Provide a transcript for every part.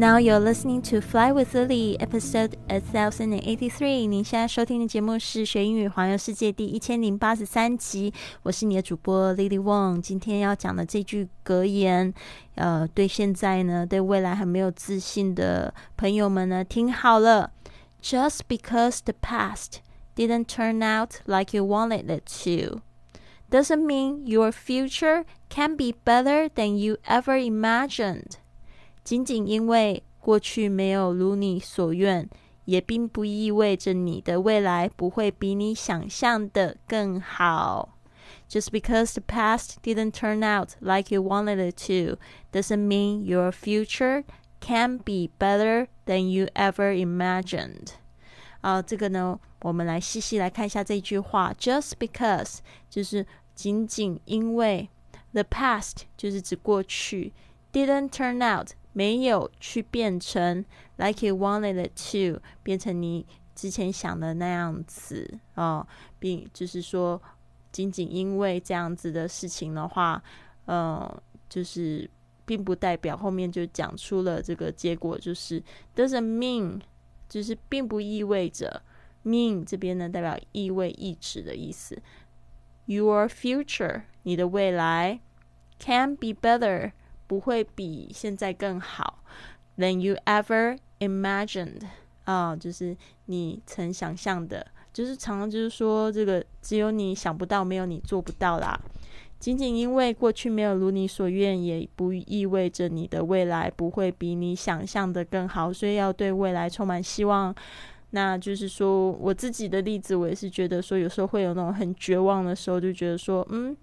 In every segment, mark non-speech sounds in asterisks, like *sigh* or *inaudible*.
Now you're listening to Fly with Lily, episode a thousand and eighty-three。您现在收听的节目是学英语环游世界第一千零八十三集。我是你的主播 Lily Wong。今天要讲的这句格言，呃，对现在呢，对未来还没有自信的朋友们呢，听好了。Just because the past didn't turn out like you wanted it to, doesn't mean your future can be better than you ever imagined. 仅仅因为过去没有如你所愿，也并不意味着你的未来不会比你想象的更好。Just because the past didn't turn out like you wanted it to, doesn't mean your future can be better than you ever imagined. 啊，这个呢，我们来细细来看一下这句话。Just because 就是仅仅因为，the past 就是指过去，didn't turn out 没有去变成 like you wanted to，变成你之前想的那样子哦，并就是说，仅仅因为这样子的事情的话，呃，就是并不代表后面就讲出了这个结果，就是 doesn't mean，就是并不意味着 mean 这边呢代表意味意指的意思，your future 你的未来 can be better。不会比现在更好，than you ever imagined 啊，就是你曾想象的，就是常常就是说这个只有你想不到，没有你做不到啦。仅仅因为过去没有如你所愿，也不意味着你的未来不会比你想象的更好，所以要对未来充满希望。那就是说我自己的例子，我也是觉得说，有时候会有那种很绝望的时候，就觉得说，嗯。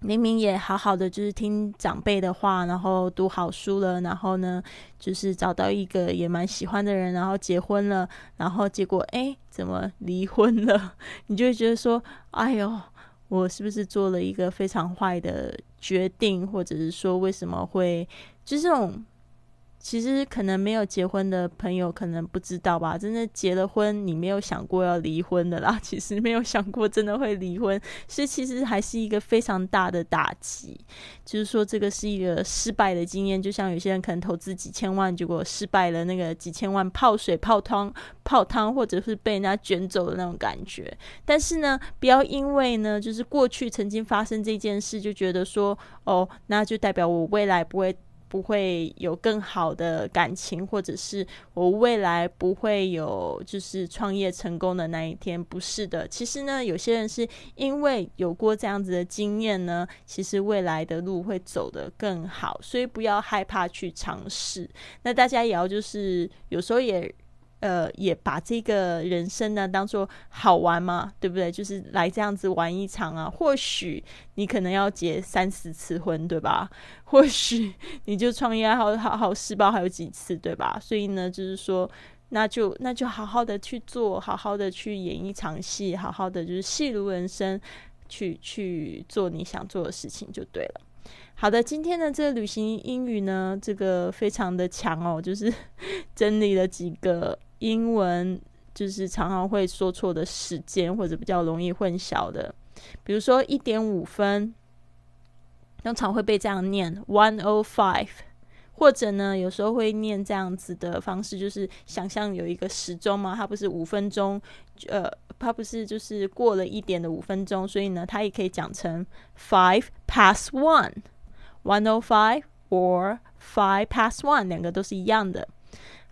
明明也好好的，就是听长辈的话，然后读好书了，然后呢，就是找到一个也蛮喜欢的人，然后结婚了，然后结果哎，怎么离婚了？*laughs* 你就会觉得说，哎呦，我是不是做了一个非常坏的决定，或者是说为什么会就是这种。其实可能没有结婚的朋友可能不知道吧，真的结了婚，你没有想过要离婚的啦。*laughs* 其实没有想过真的会离婚，所以其实还是一个非常大的打击。就是说，这个是一个失败的经验，就像有些人可能投资几千万，结果失败了，那个几千万泡水、泡汤、泡汤，或者是被人家卷走的那种感觉。但是呢，不要因为呢，就是过去曾经发生这件事，就觉得说，哦，那就代表我未来不会。不会有更好的感情，或者是我未来不会有就是创业成功的那一天，不是的。其实呢，有些人是因为有过这样子的经验呢，其实未来的路会走得更好，所以不要害怕去尝试。那大家也要就是有时候也。呃，也把这个人生呢当做好玩嘛，对不对？就是来这样子玩一场啊。或许你可能要结三四次婚，对吧？或许你就创业好好好失败还有几次，对吧？*laughs* 所以呢，就是说，那就那就好好的去做，好好的去演一场戏，好好的就是戏如人生，去去做你想做的事情就对了。好的，今天的这个旅行英语呢，这个非常的强哦，就是 *laughs* 整理了几个。英文就是常常会说错的时间，或者比较容易混淆的，比如说一点五分，通常会被这样念 one o five，或者呢，有时候会念这样子的方式，就是想象有一个时钟嘛，它不是五分钟，呃，它不是就是过了一点的五分钟，所以呢，它也可以讲成 five past one，one o five or five past one，两个都是一样的。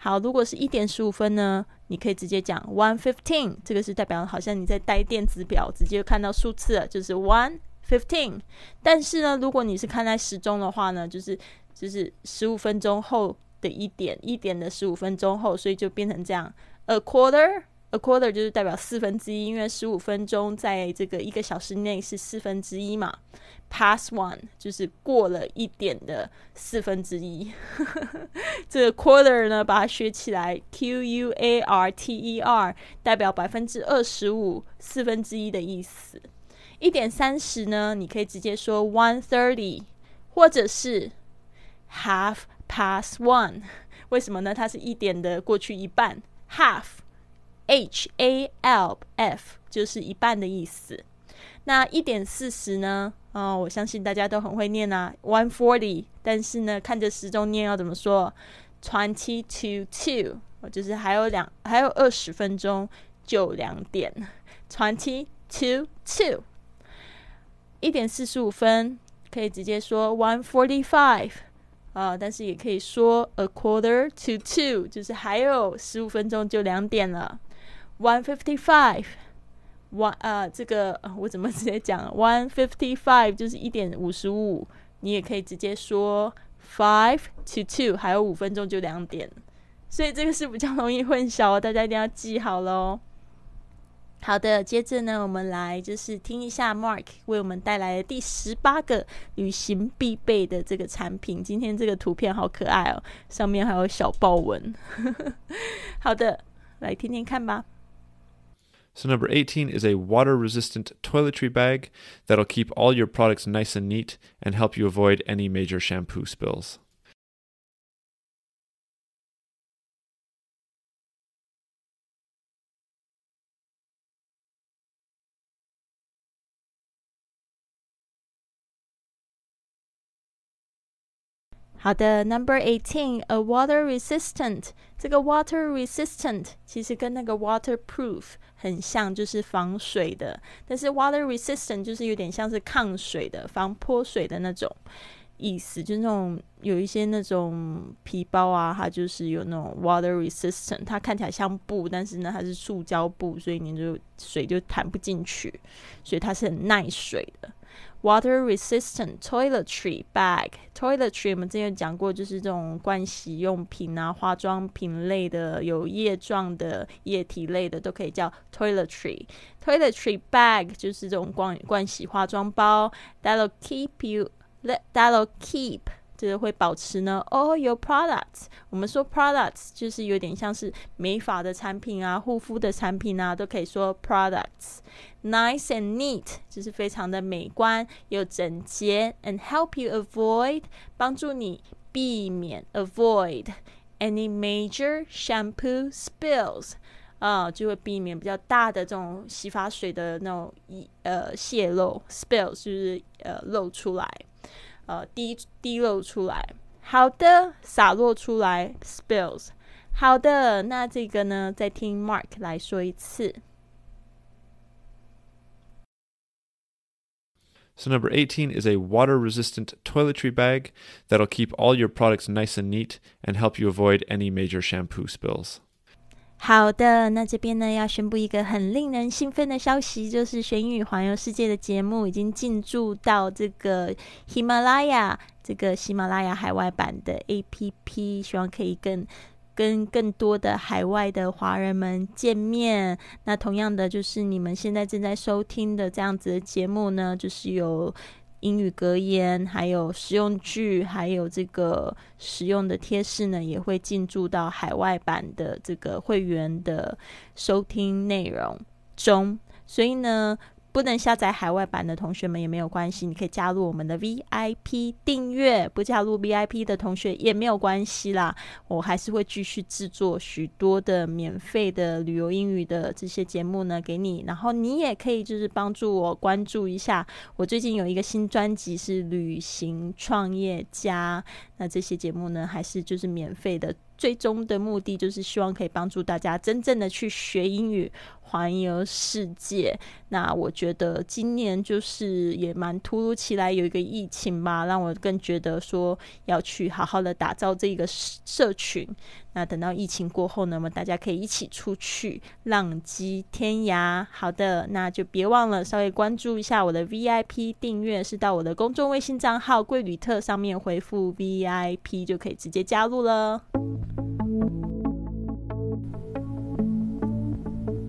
好，如果是一点十五分呢，你可以直接讲 one fifteen，这个是代表好像你在带电子表，直接看到数字就是 one fifteen。但是呢，如果你是看在时钟的话呢，就是就是十五分钟后的一点，一点的十五分钟后，所以就变成这样 a quarter a quarter 就是代表四分之一，因为十五分钟在这个一个小时内是四分之一嘛。Past one 就是过了一点的四分之一。这个 quarter 呢，把它学起来，Q U A R T E R 代表百分之二十五，四分之一的意思。一点三十呢，你可以直接说 one thirty，或者是 half past one。为什么呢？它是一点的过去一半，half。H A L F 就是一半的意思。那一点四十呢？哦，我相信大家都很会念啊，one forty。但是呢，看着时钟念要怎么说？Twenty to two，就是还有两，还有二十分钟就两点。Twenty to two，一点四十五分可以直接说 one forty five 啊，但是也可以说 a quarter to two，就是还有十五分钟就两点了。One fifty five，one 呃，这个我怎么直接讲？One fifty five 就是一点五十五，你也可以直接说 five to two，还有五分钟就两点，所以这个是比较容易混淆哦，大家一定要记好喽。好的，接着呢，我们来就是听一下 Mark 为我们带来的第十八个旅行必备的这个产品。今天这个图片好可爱哦，上面还有小豹纹。*laughs* 好的，来听听看吧。So, number 18 is a water resistant toiletry bag that'll keep all your products nice and neat and help you avoid any major shampoo spills. 好的，Number eighteen，a water resistant。这个 water resistant 其实跟那个 waterproof 很像，就是防水的。但是 water resistant 就是有点像是抗水的、防泼水的那种 意思。就是那种有一些那种皮包啊，它就是有那种 water resistant，它看起来像布，但是呢它是塑胶布，所以你就水就弹不进去，所以它是很耐水的。Water resistant toiletry bag. Toiletry 我们之前讲过，就是这种盥洗用品啊、化妆品类的、有液状的、液体类的都可以叫 toiletry. Toiletry bag 就是这种盥盥洗化妆包。That'll keep you. Let that'll keep. 就是会保持呢？All your products，我们说 products 就是有点像是美发的产品啊、护肤的产品啊，都可以说 products。Nice and neat 就是非常的美观又整洁，and help you avoid 帮助你避免 avoid any major shampoo spills 啊，就会避免比较大的这种洗发水的那种一呃泄漏 spills 就是呃漏出来。呃，滴滴漏出来，好的，洒落出来，spills，好的，那这个呢，再听 Mark 来说一次。So, number 18 is a water resistant toiletry bag that'll keep all your products nice and neat and help you avoid any major shampoo spills. 好的，那这边呢要宣布一个很令人兴奋的消息，就是《学英语环游世界》的节目已经进驻到这个喜马拉雅这个喜马拉雅海外版的 APP，希望可以跟跟更多的海外的华人们见面。那同样的，就是你们现在正在收听的这样子的节目呢，就是有。英语格言，还有实用句，还有这个实用的贴士呢，也会进驻到海外版的这个会员的收听内容中。所以呢。不能下载海外版的同学们也没有关系，你可以加入我们的 VIP 订阅。不加入 VIP 的同学也没有关系啦，我还是会继续制作许多的免费的旅游英语的这些节目呢给你。然后你也可以就是帮助我关注一下，我最近有一个新专辑是旅行创业家，那这些节目呢还是就是免费的。最终的目的就是希望可以帮助大家真正的去学英语，环游世界。那我觉得今年就是也蛮突如其来有一个疫情吧，让我更觉得说要去好好的打造这个社群。那等到疫情过后呢，我们大家可以一起出去浪迹天涯。好的，那就别忘了稍微关注一下我的 VIP 订阅，是到我的公众微信账号“贵旅特”上面回复 VIP 就可以直接加入了。